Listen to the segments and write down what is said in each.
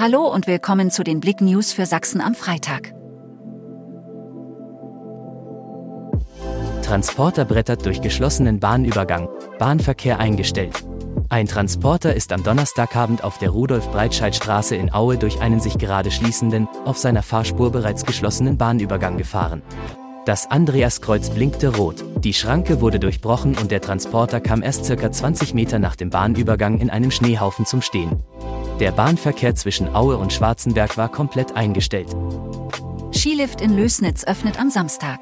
Hallo und willkommen zu den Blick News für Sachsen am Freitag. Transporter brettert durch geschlossenen Bahnübergang, Bahnverkehr eingestellt. Ein Transporter ist am Donnerstagabend auf der Rudolf-Breitscheid-Straße in Aue durch einen sich gerade schließenden, auf seiner Fahrspur bereits geschlossenen Bahnübergang gefahren. Das Andreaskreuz blinkte rot, die Schranke wurde durchbrochen und der Transporter kam erst circa 20 Meter nach dem Bahnübergang in einem Schneehaufen zum Stehen. Der Bahnverkehr zwischen Aue und Schwarzenberg war komplett eingestellt. Skilift in Lösnitz öffnet am Samstag.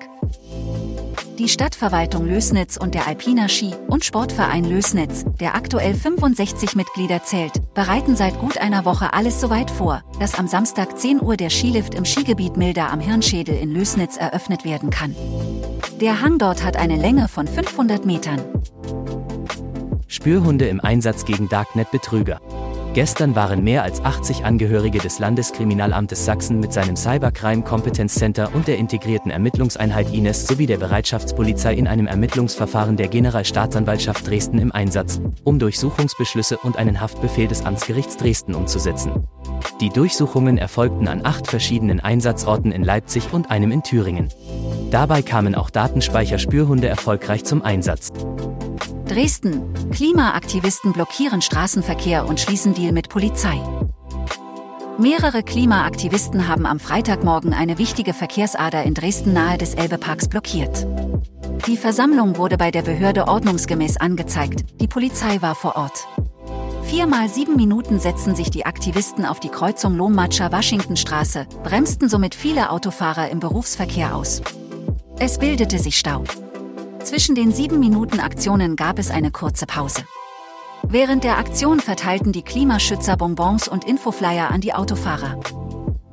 Die Stadtverwaltung Lösnitz und der Alpina Ski- und Sportverein Lösnitz, der aktuell 65 Mitglieder zählt, bereiten seit gut einer Woche alles soweit vor, dass am Samstag 10 Uhr der Skilift im Skigebiet Milda am Hirnschädel in Lösnitz eröffnet werden kann. Der Hang dort hat eine Länge von 500 Metern. Spürhunde im Einsatz gegen Darknet-Betrüger. Gestern waren mehr als 80 Angehörige des Landeskriminalamtes Sachsen mit seinem Cybercrime Competence Center und der integrierten Ermittlungseinheit INES sowie der Bereitschaftspolizei in einem Ermittlungsverfahren der Generalstaatsanwaltschaft Dresden im Einsatz, um Durchsuchungsbeschlüsse und einen Haftbefehl des Amtsgerichts Dresden umzusetzen. Die Durchsuchungen erfolgten an acht verschiedenen Einsatzorten in Leipzig und einem in Thüringen. Dabei kamen auch Datenspeicherspürhunde erfolgreich zum Einsatz. Dresden. Klimaaktivisten blockieren Straßenverkehr und schließen Deal mit Polizei. Mehrere Klimaaktivisten haben am Freitagmorgen eine wichtige Verkehrsader in Dresden nahe des Elbeparks blockiert. Die Versammlung wurde bei der Behörde ordnungsgemäß angezeigt, die Polizei war vor Ort. Viermal sieben Minuten setzten sich die Aktivisten auf die Kreuzung Lohmatscher-Washington-Straße, bremsten somit viele Autofahrer im Berufsverkehr aus. Es bildete sich Stau. Zwischen den sieben Minuten Aktionen gab es eine kurze Pause. Während der Aktion verteilten die Klimaschützer Bonbons und Infoflyer an die Autofahrer.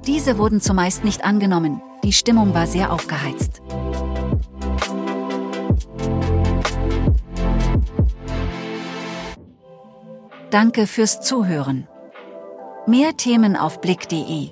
Diese wurden zumeist nicht angenommen, die Stimmung war sehr aufgeheizt. Danke fürs Zuhören. Mehr Themen auf blick.de